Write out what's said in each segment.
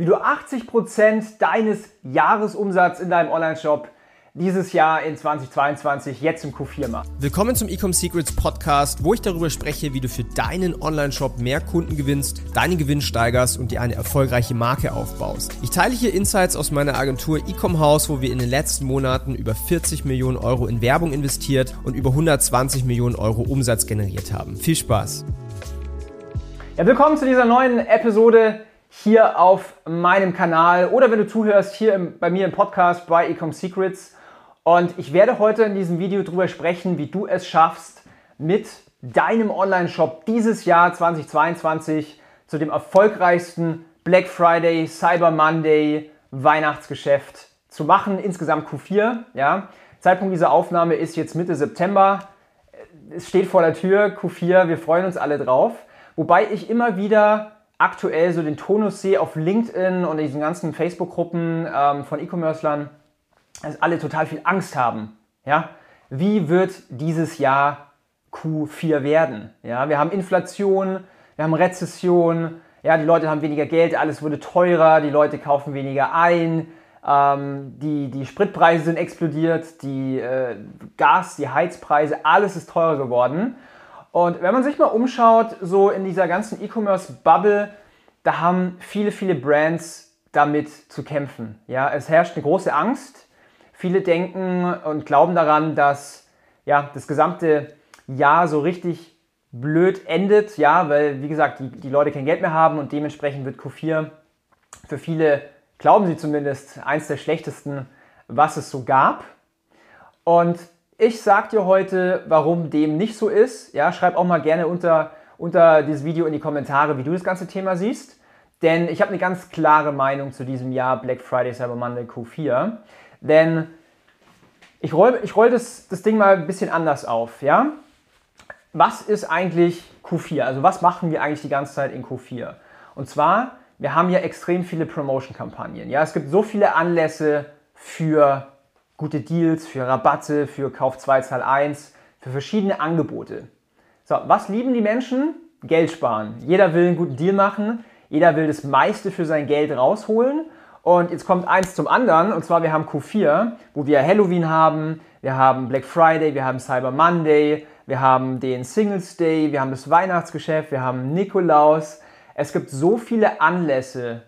wie du 80% deines Jahresumsatzes in deinem Online-Shop dieses Jahr in 2022 jetzt im Q4 machst. Willkommen zum Ecom Secrets Podcast, wo ich darüber spreche, wie du für deinen Online-Shop mehr Kunden gewinnst, deinen Gewinn steigerst und dir eine erfolgreiche Marke aufbaust. Ich teile hier Insights aus meiner Agentur Ecom House, wo wir in den letzten Monaten über 40 Millionen Euro in Werbung investiert und über 120 Millionen Euro Umsatz generiert haben. Viel Spaß! Ja, willkommen zu dieser neuen Episode hier auf meinem Kanal oder wenn du zuhörst hier im, bei mir im Podcast bei Ecom Secrets. Und ich werde heute in diesem Video darüber sprechen, wie du es schaffst, mit deinem Online-Shop dieses Jahr 2022 zu dem erfolgreichsten Black Friday, Cyber Monday, Weihnachtsgeschäft zu machen. Insgesamt Q4. Ja. Zeitpunkt dieser Aufnahme ist jetzt Mitte September. Es steht vor der Tür, Q4. Wir freuen uns alle drauf. Wobei ich immer wieder aktuell so den Tonus sehe auf LinkedIn und diesen ganzen Facebook-Gruppen ähm, von E-Commercern, dass alle total viel Angst haben. Ja? Wie wird dieses Jahr Q4 werden? Ja? Wir haben Inflation, wir haben Rezession, ja, die Leute haben weniger Geld, alles wurde teurer, die Leute kaufen weniger ein, ähm, die, die Spritpreise sind explodiert, die äh, Gas, die Heizpreise, alles ist teurer geworden. Und wenn man sich mal umschaut, so in dieser ganzen E-Commerce-Bubble, da haben viele, viele Brands damit zu kämpfen. Ja, es herrscht eine große Angst. Viele denken und glauben daran, dass ja, das gesamte Jahr so richtig blöd endet, ja, weil wie gesagt, die, die Leute kein Geld mehr haben und dementsprechend wird Q4 für viele, glauben sie zumindest, eins der schlechtesten, was es so gab. Und ich sage dir heute, warum dem nicht so ist. Ja, schreib auch mal gerne unter, unter dieses Video in die Kommentare, wie du das ganze Thema siehst. Denn ich habe eine ganz klare Meinung zu diesem Jahr Black Friday, Cyber Monday, Q4. Denn ich roll, ich roll das, das Ding mal ein bisschen anders auf. Ja? Was ist eigentlich Q4? Also was machen wir eigentlich die ganze Zeit in Q4? Und zwar, wir haben ja extrem viele Promotion-Kampagnen. Ja? Es gibt so viele Anlässe für gute Deals, für Rabatte, für Kauf 2, Zahl 1, für verschiedene Angebote. So, was lieben die Menschen? Geld sparen. Jeder will einen guten Deal machen, jeder will das meiste für sein Geld rausholen. Und jetzt kommt eins zum anderen, und zwar wir haben Q4, wo wir Halloween haben, wir haben Black Friday, wir haben Cyber Monday, wir haben den Singles Day, wir haben das Weihnachtsgeschäft, wir haben Nikolaus. Es gibt so viele Anlässe,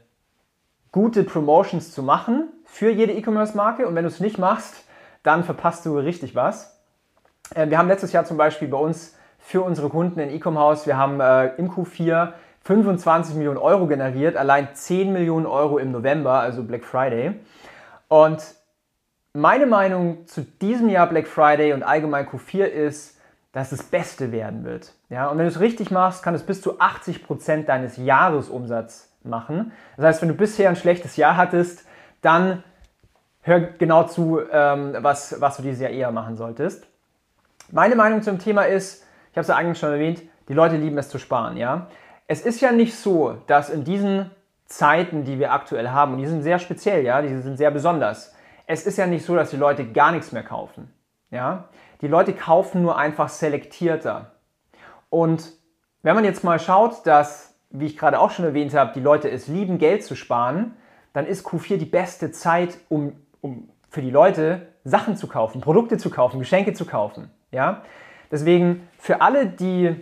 gute Promotions zu machen für jede E-Commerce-Marke und wenn du es nicht machst, dann verpasst du richtig was. Äh, wir haben letztes Jahr zum Beispiel bei uns für unsere Kunden in E-Com-House, wir haben äh, im Q4 25 Millionen Euro generiert, allein 10 Millionen Euro im November, also Black Friday. Und meine Meinung zu diesem Jahr Black Friday und allgemein Q4 ist, dass es das Beste werden wird. Ja, und wenn du es richtig machst, kann es bis zu 80 Prozent deines Jahresumsatzes machen. Das heißt, wenn du bisher ein schlechtes Jahr hattest, dann hör genau zu, ähm, was, was du dieses Jahr eher machen solltest. Meine Meinung zum Thema ist, ich habe es ja eigentlich schon erwähnt, die Leute lieben es zu sparen. Ja? Es ist ja nicht so, dass in diesen Zeiten, die wir aktuell haben, und die sind sehr speziell, ja, die sind sehr besonders, es ist ja nicht so, dass die Leute gar nichts mehr kaufen. Ja? Die Leute kaufen nur einfach selektierter. Und wenn man jetzt mal schaut, dass, wie ich gerade auch schon erwähnt habe, die Leute es lieben, Geld zu sparen, dann ist Q4 die beste Zeit, um, um für die Leute Sachen zu kaufen, Produkte zu kaufen, Geschenke zu kaufen. Ja? Deswegen für alle, die,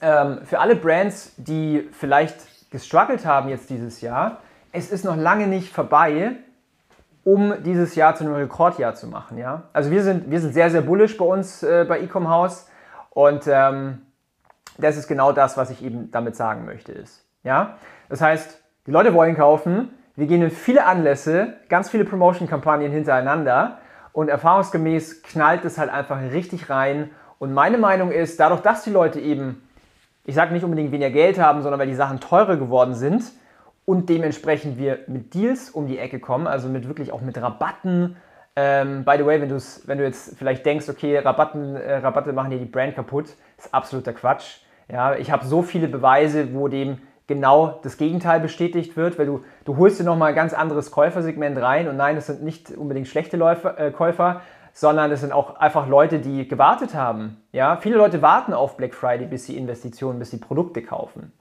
ähm, für alle Brands, die vielleicht gestruggelt haben jetzt dieses Jahr, es ist noch lange nicht vorbei, um dieses Jahr zu einem Rekordjahr zu machen. Ja? Also wir sind, wir sind sehr, sehr bullish bei uns äh, bei Ecom House und ähm, das ist genau das, was ich eben damit sagen möchte. Ist. Ja? Das heißt, die Leute wollen kaufen, wir gehen in viele Anlässe, ganz viele Promotion-Kampagnen hintereinander und erfahrungsgemäß knallt es halt einfach richtig rein. Und meine Meinung ist, dadurch, dass die Leute eben, ich sage nicht unbedingt weniger Geld haben, sondern weil die Sachen teurer geworden sind und dementsprechend wir mit Deals um die Ecke kommen, also mit wirklich auch mit Rabatten. Ähm, by the way, wenn, wenn du jetzt vielleicht denkst, okay, Rabatten, äh, Rabatte machen dir die Brand kaputt, ist absoluter Quatsch. Ja, ich habe so viele Beweise, wo dem genau das Gegenteil bestätigt wird, weil du, du holst dir nochmal ein ganz anderes Käufersegment rein und nein, das sind nicht unbedingt schlechte Läufer, äh, Käufer, sondern das sind auch einfach Leute, die gewartet haben. Ja? Viele Leute warten auf Black Friday, bis sie Investitionen, bis sie Produkte kaufen.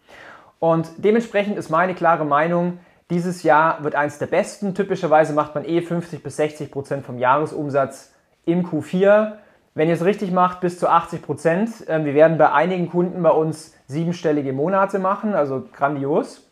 Und dementsprechend ist meine klare Meinung, Dieses Jahr wird eins der besten. Typischerweise macht man eh 50 bis 60 Prozent vom Jahresumsatz im Q4. Wenn ihr es richtig macht, bis zu 80 Prozent. Ähm, wir werden bei einigen Kunden bei uns siebenstellige Monate machen, also grandios.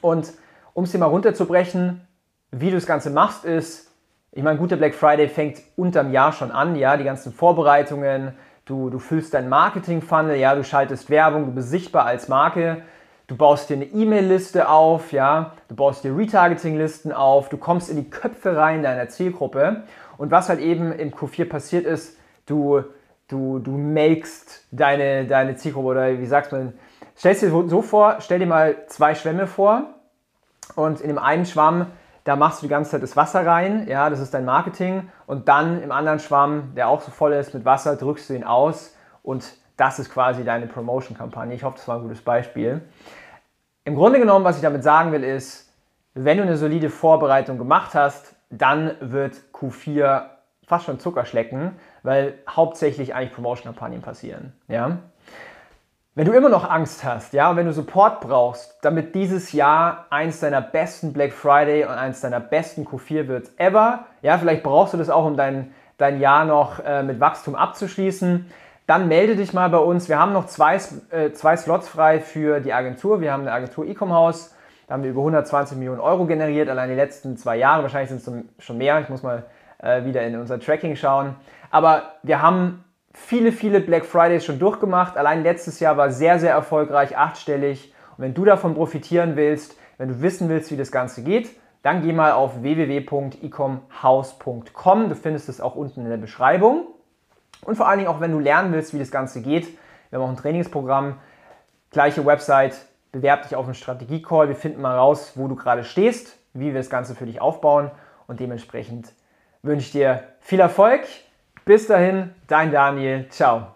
Und um es hier mal runterzubrechen, wie du das Ganze machst, ist, ich meine, guter Black Friday fängt unterm Jahr schon an, ja, die ganzen Vorbereitungen, du, du füllst dein Marketing-Funnel, ja, du schaltest Werbung, du bist sichtbar als Marke, Du baust dir eine E-Mail-Liste auf, ja, du baust dir Retargeting-Listen auf, du kommst in die Köpfe rein deiner Zielgruppe. Und was halt eben im Q4 passiert ist, du, du, du melkst deine, deine Zielgruppe oder wie sagt man, stellst dir so vor, stell dir mal zwei Schwämme vor und in dem einen Schwamm, da machst du die ganze Zeit das Wasser rein, ja, das ist dein Marketing und dann im anderen Schwamm, der auch so voll ist mit Wasser, drückst du ihn aus und das ist quasi deine Promotion-Kampagne. Ich hoffe, das war ein gutes Beispiel. Im Grunde genommen, was ich damit sagen will, ist, wenn du eine solide Vorbereitung gemacht hast, dann wird Q4 fast schon Zucker schlecken, weil hauptsächlich eigentlich Promotion-Kampagnen passieren. Ja? Wenn du immer noch Angst hast, ja, wenn du Support brauchst, damit dieses Jahr eins deiner besten Black Friday und eins deiner besten Q4 wird ever, ja, vielleicht brauchst du das auch, um dein, dein Jahr noch äh, mit Wachstum abzuschließen, dann melde dich mal bei uns. Wir haben noch zwei, äh, zwei Slots frei für die Agentur. Wir haben eine Agentur Ecom House. Da haben wir über 120 Millionen Euro generiert, allein die letzten zwei Jahre. Wahrscheinlich sind es schon mehr. Ich muss mal äh, wieder in unser Tracking schauen. Aber wir haben viele, viele Black Fridays schon durchgemacht. Allein letztes Jahr war sehr, sehr erfolgreich, achtstellig. Und wenn du davon profitieren willst, wenn du wissen willst, wie das Ganze geht, dann geh mal auf www.ecomhouse.com. Du findest es auch unten in der Beschreibung. Und vor allen Dingen auch, wenn du lernen willst, wie das Ganze geht. Wir haben auch ein Trainingsprogramm, gleiche Website, bewerb dich auf einen Strategie-Call. Wir finden mal raus, wo du gerade stehst, wie wir das Ganze für dich aufbauen. Und dementsprechend wünsche dir viel Erfolg. Bis dahin, dein Daniel. Ciao.